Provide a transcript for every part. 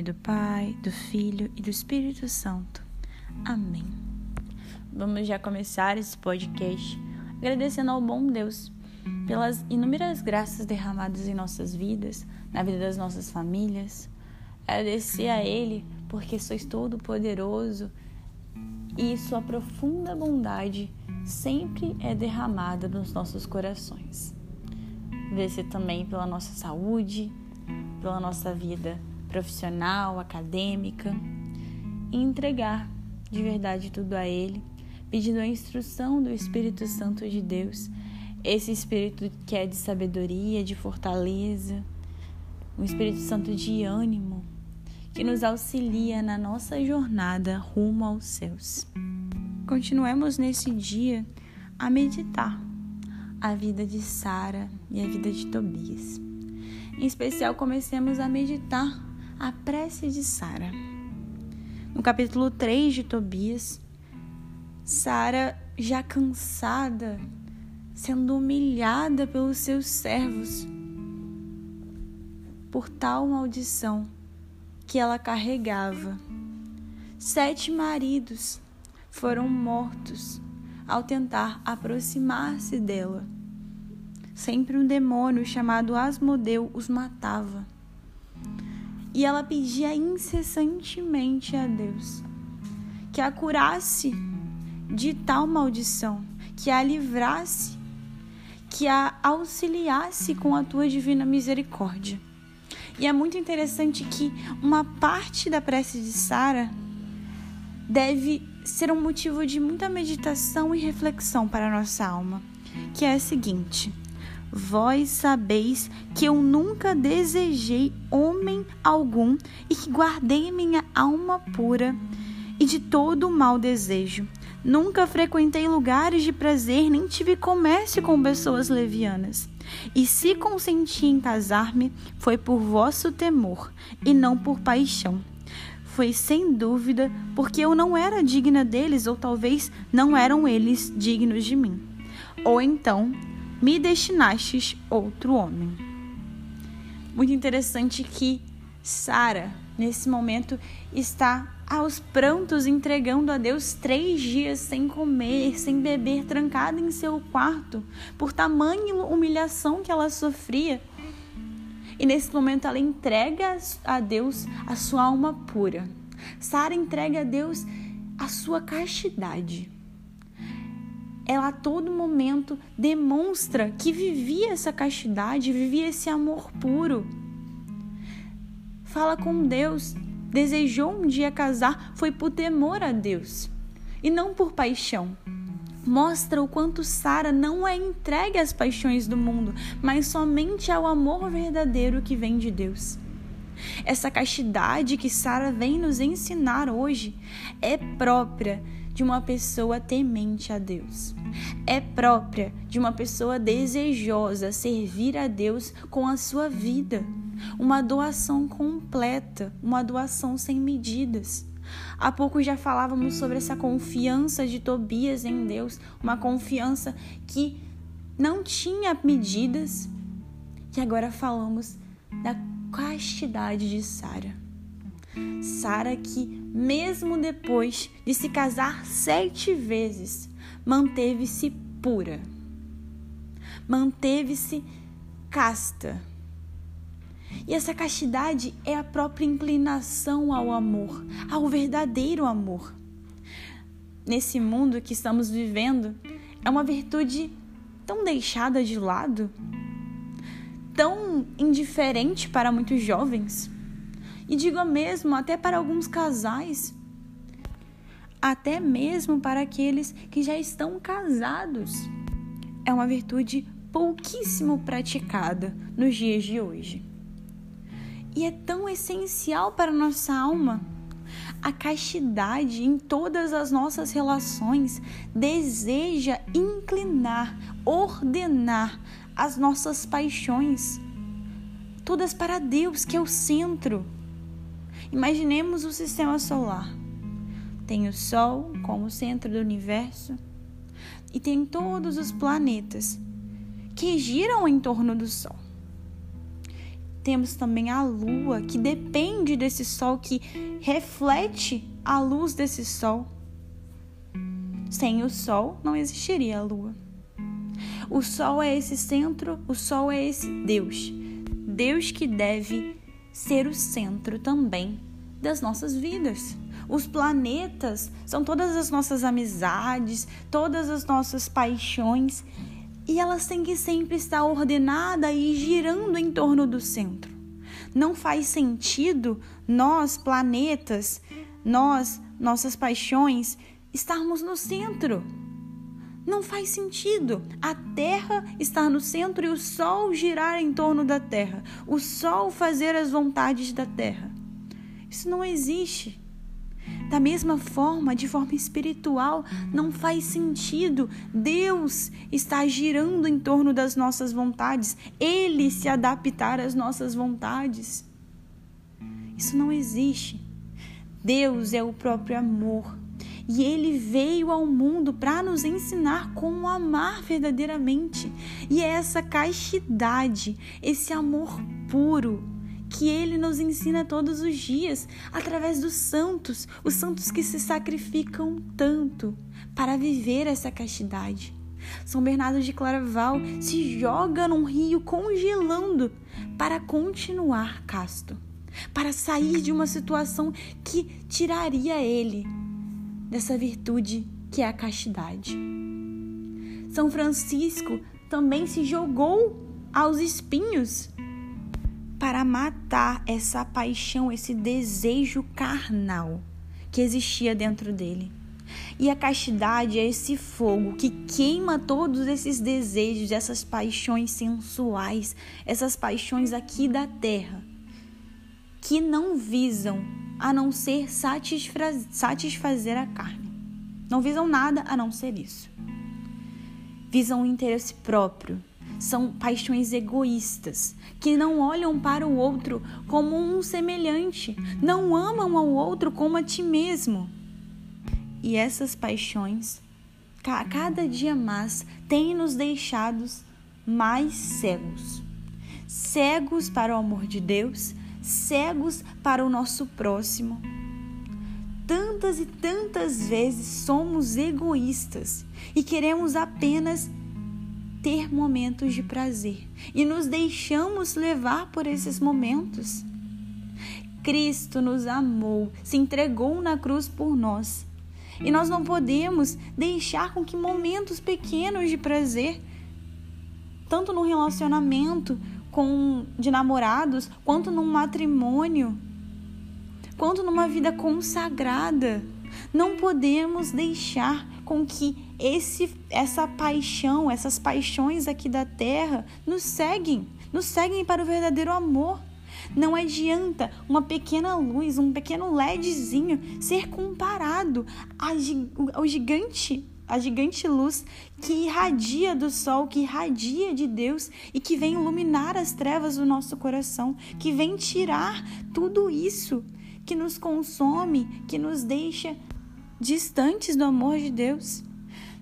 Nome do Pai, do Filho e do Espírito Santo. Amém. Vamos já começar esse podcast agradecendo ao bom Deus pelas inúmeras graças derramadas em nossas vidas, na vida das nossas famílias. Agradecer a Ele porque sois todo poderoso e sua profunda bondade sempre é derramada nos nossos corações. Agradecer também pela nossa saúde, pela nossa vida profissional, acadêmica, e entregar de verdade tudo a Ele, pedindo a instrução do Espírito Santo de Deus, esse Espírito que é de sabedoria, de fortaleza, um Espírito Santo de ânimo, que nos auxilia na nossa jornada rumo aos céus. Continuemos nesse dia a meditar a vida de Sara e a vida de Tobias. Em especial, comecemos a meditar a prece de Sara. No capítulo 3 de Tobias, Sara, já cansada, sendo humilhada pelos seus servos por tal maldição que ela carregava. Sete maridos foram mortos ao tentar aproximar-se dela. Sempre um demônio chamado Asmodeu os matava. E ela pedia incessantemente a Deus que a curasse de tal maldição, que a livrasse, que a auxiliasse com a tua divina misericórdia. E é muito interessante que uma parte da prece de Sara deve ser um motivo de muita meditação e reflexão para a nossa alma, que é a seguinte: Vós sabeis que eu nunca desejei homem algum e que guardei minha alma pura e de todo o mau desejo. Nunca frequentei lugares de prazer, nem tive comércio com pessoas levianas. E se consenti em casar-me, foi por vosso temor e não por paixão. Foi sem dúvida porque eu não era digna deles, ou talvez não eram eles dignos de mim. Ou então me destinastes outro homem. Muito interessante que Sara, nesse momento, está aos prantos entregando a Deus três dias sem comer, sem beber, trancada em seu quarto, por tamanha humilhação que ela sofria. E nesse momento ela entrega a Deus a sua alma pura. Sara entrega a Deus a sua castidade ela a todo momento demonstra que vivia essa castidade, vivia esse amor puro. Fala com Deus, desejou um dia casar, foi por temor a Deus e não por paixão. Mostra o quanto Sara não é entregue às paixões do mundo, mas somente ao amor verdadeiro que vem de Deus. Essa castidade que Sara vem nos ensinar hoje é própria de uma pessoa temente a Deus. É própria de uma pessoa desejosa servir a Deus com a sua vida. Uma doação completa, uma doação sem medidas. Há pouco já falávamos sobre essa confiança de Tobias em Deus, uma confiança que não tinha medidas. E agora falamos da castidade de Sara. Sara que, mesmo depois de se casar sete vezes, manteve-se pura, manteve-se casta. E essa castidade é a própria inclinação ao amor, ao verdadeiro amor. Nesse mundo que estamos vivendo, é uma virtude tão deixada de lado, tão indiferente para muitos jovens e digo mesmo até para alguns casais, até mesmo para aqueles que já estão casados. É uma virtude pouquíssimo praticada nos dias de hoje. e é tão essencial para nossa alma. A castidade em todas as nossas relações deseja inclinar, ordenar as nossas paixões, todas para Deus, que é o centro. Imaginemos o sistema solar. Tem o Sol como centro do universo e tem todos os planetas que giram em torno do Sol. Temos também a Lua, que depende desse Sol, que reflete a luz desse Sol. Sem o Sol não existiria a Lua. O Sol é esse centro, o Sol é esse Deus. Deus que deve ser o centro também das nossas vidas. Os planetas são todas as nossas amizades, todas as nossas paixões e elas têm que sempre estar ordenada e girando em torno do centro. Não faz sentido nós, planetas, nós, nossas paixões, estarmos no centro. Não faz sentido a Terra estar no centro e o Sol girar em torno da Terra, o Sol fazer as vontades da Terra. Isso não existe. Da mesma forma, de forma espiritual, não faz sentido Deus estar girando em torno das nossas vontades, Ele se adaptar às nossas vontades. Isso não existe. Deus é o próprio amor e ele veio ao mundo para nos ensinar como amar verdadeiramente. E é essa castidade, esse amor puro, que ele nos ensina todos os dias através dos santos, os santos que se sacrificam tanto para viver essa castidade. São Bernardo de Claraval se joga num rio congelando para continuar casto, para sair de uma situação que tiraria ele dessa virtude que é a castidade. São Francisco também se jogou aos espinhos para matar essa paixão, esse desejo carnal que existia dentro dele. E a castidade é esse fogo que queima todos esses desejos, essas paixões sensuais, essas paixões aqui da terra, que não visam a não ser satisfazer a carne. Não visam nada a não ser isso. Visam o interesse próprio, são paixões egoístas, que não olham para o outro como um semelhante, não amam ao outro como a ti mesmo. E essas paixões, cada dia mais, têm nos deixados mais cegos. Cegos para o amor de Deus, cegos para o nosso próximo. Tantas e tantas vezes somos egoístas e queremos apenas ter momentos de prazer e nos deixamos levar por esses momentos. Cristo nos amou, se entregou na cruz por nós. E nós não podemos deixar com que momentos pequenos de prazer, tanto no relacionamento com de namorados, quanto num matrimônio, quanto numa vida consagrada, não podemos deixar com que esse, essa paixão, essas paixões aqui da terra nos seguem, nos seguem para o verdadeiro amor. Não adianta uma pequena luz, um pequeno LEDzinho ser comparado ao gigante, a gigante luz que irradia do sol, que irradia de Deus e que vem iluminar as trevas do nosso coração, que vem tirar tudo isso que nos consome, que nos deixa distantes do amor de Deus.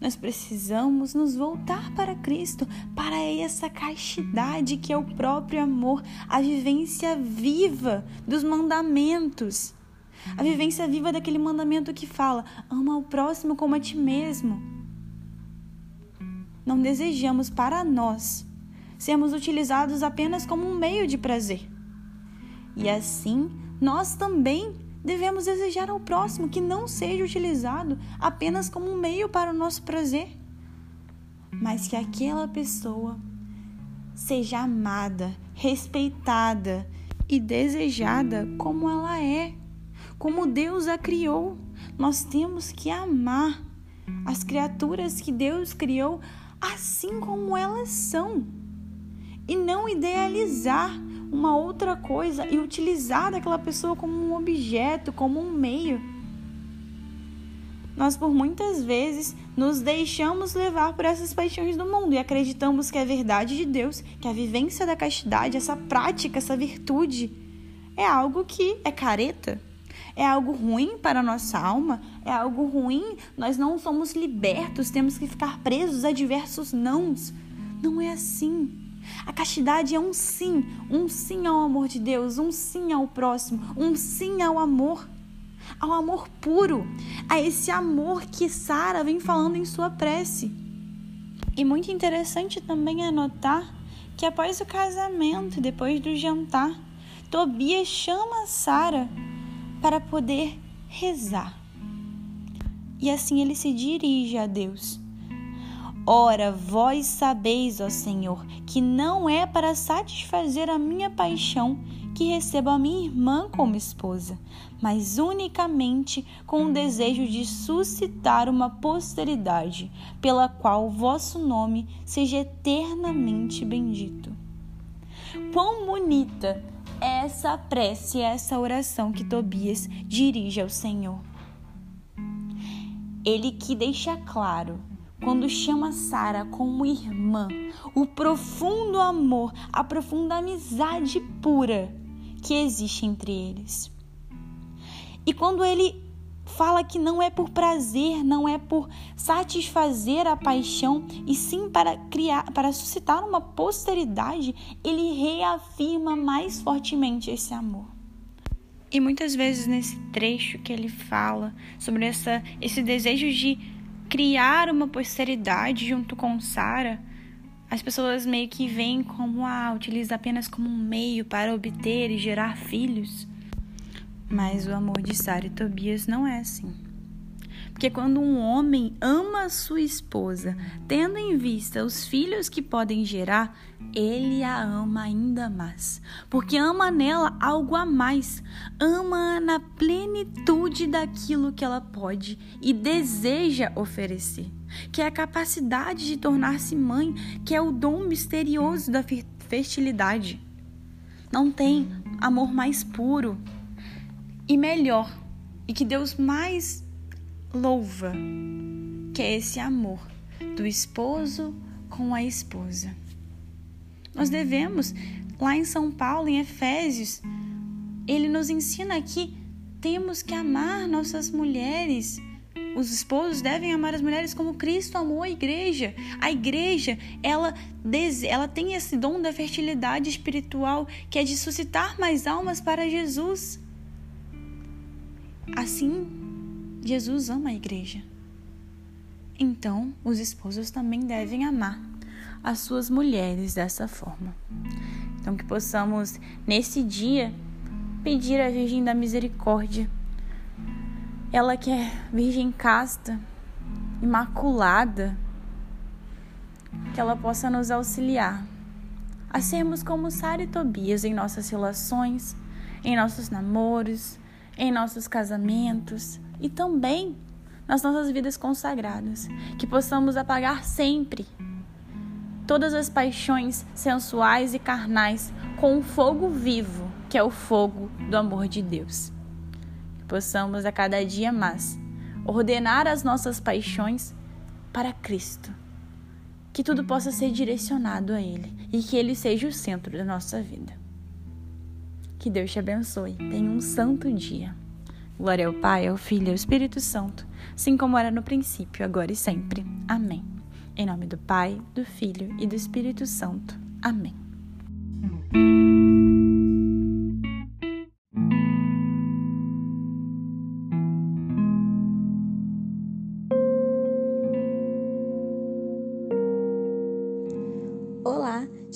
Nós precisamos nos voltar para Cristo, para essa castidade que é o próprio amor, a vivência viva dos mandamentos. A vivência viva daquele mandamento que fala: ama o próximo como a ti mesmo. Não desejamos para nós sermos utilizados apenas como um meio de prazer. E assim, nós também devemos desejar ao próximo que não seja utilizado apenas como um meio para o nosso prazer, mas que aquela pessoa seja amada, respeitada e desejada como ela é, como Deus a criou. Nós temos que amar as criaturas que Deus criou assim como elas são e não idealizar uma outra coisa e utilizar daquela pessoa como um objeto, como um meio. Nós, por muitas vezes, nos deixamos levar por essas paixões do mundo e acreditamos que a verdade de Deus, que a vivência da castidade, essa prática, essa virtude, é algo que é careta, é algo ruim para a nossa alma, é algo ruim, nós não somos libertos, temos que ficar presos a diversos nãos. Não é assim. A castidade é um sim, um sim ao amor de Deus, um sim ao próximo, um sim ao amor, ao amor puro, a esse amor que Sara vem falando em sua prece. E muito interessante também é notar que após o casamento, depois do jantar, Tobias chama Sara para poder rezar. E assim ele se dirige a Deus. Ora, vós sabeis, ó Senhor, que não é para satisfazer a minha paixão que recebo a minha irmã como esposa, mas unicamente com o desejo de suscitar uma posteridade, pela qual vosso nome seja eternamente bendito. Quão bonita essa prece, essa oração que Tobias dirige ao Senhor. Ele que deixa claro quando chama Sara como irmã, o profundo amor, a profunda amizade pura que existe entre eles. E quando ele fala que não é por prazer, não é por satisfazer a paixão, e sim para criar, para suscitar uma posteridade, ele reafirma mais fortemente esse amor. E muitas vezes nesse trecho que ele fala sobre essa, esse desejo de criar uma posteridade junto com Sara, as pessoas meio que veem como ah, utiliza apenas como um meio para obter e gerar filhos. Mas o amor de Sara e Tobias não é assim. Porque quando um homem ama sua esposa, tendo em vista os filhos que podem gerar, ele a ama ainda mais. Porque ama nela algo a mais. Ama na plenitude daquilo que ela pode e deseja oferecer. Que é a capacidade de tornar-se mãe, que é o dom misterioso da fertilidade. Não tem amor mais puro e melhor, e que Deus mais louva, que é esse amor do esposo com a esposa. Nós devemos, lá em São Paulo, em Efésios, ele nos ensina que temos que amar nossas mulheres. Os esposos devem amar as mulheres como Cristo amou a igreja. A igreja, ela, ela tem esse dom da fertilidade espiritual, que é de suscitar mais almas para Jesus. Assim, Jesus ama a igreja. Então, os esposos também devem amar as suas mulheres dessa forma. Então, que possamos, nesse dia, pedir à Virgem da Misericórdia, ela que é Virgem casta, imaculada, que ela possa nos auxiliar a sermos como Sara e Tobias em nossas relações, em nossos namoros, em nossos casamentos, e também nas nossas vidas consagradas, que possamos apagar sempre todas as paixões sensuais e carnais com um fogo vivo, que é o fogo do amor de Deus. Que possamos a cada dia mais ordenar as nossas paixões para Cristo. Que tudo possa ser direcionado a Ele e que Ele seja o centro da nossa vida. Que Deus te abençoe. Tenha um santo dia. Glória ao Pai, ao Filho e ao Espírito Santo, assim como era no princípio, agora e sempre. Amém. Em nome do Pai, do Filho e do Espírito Santo. Amém.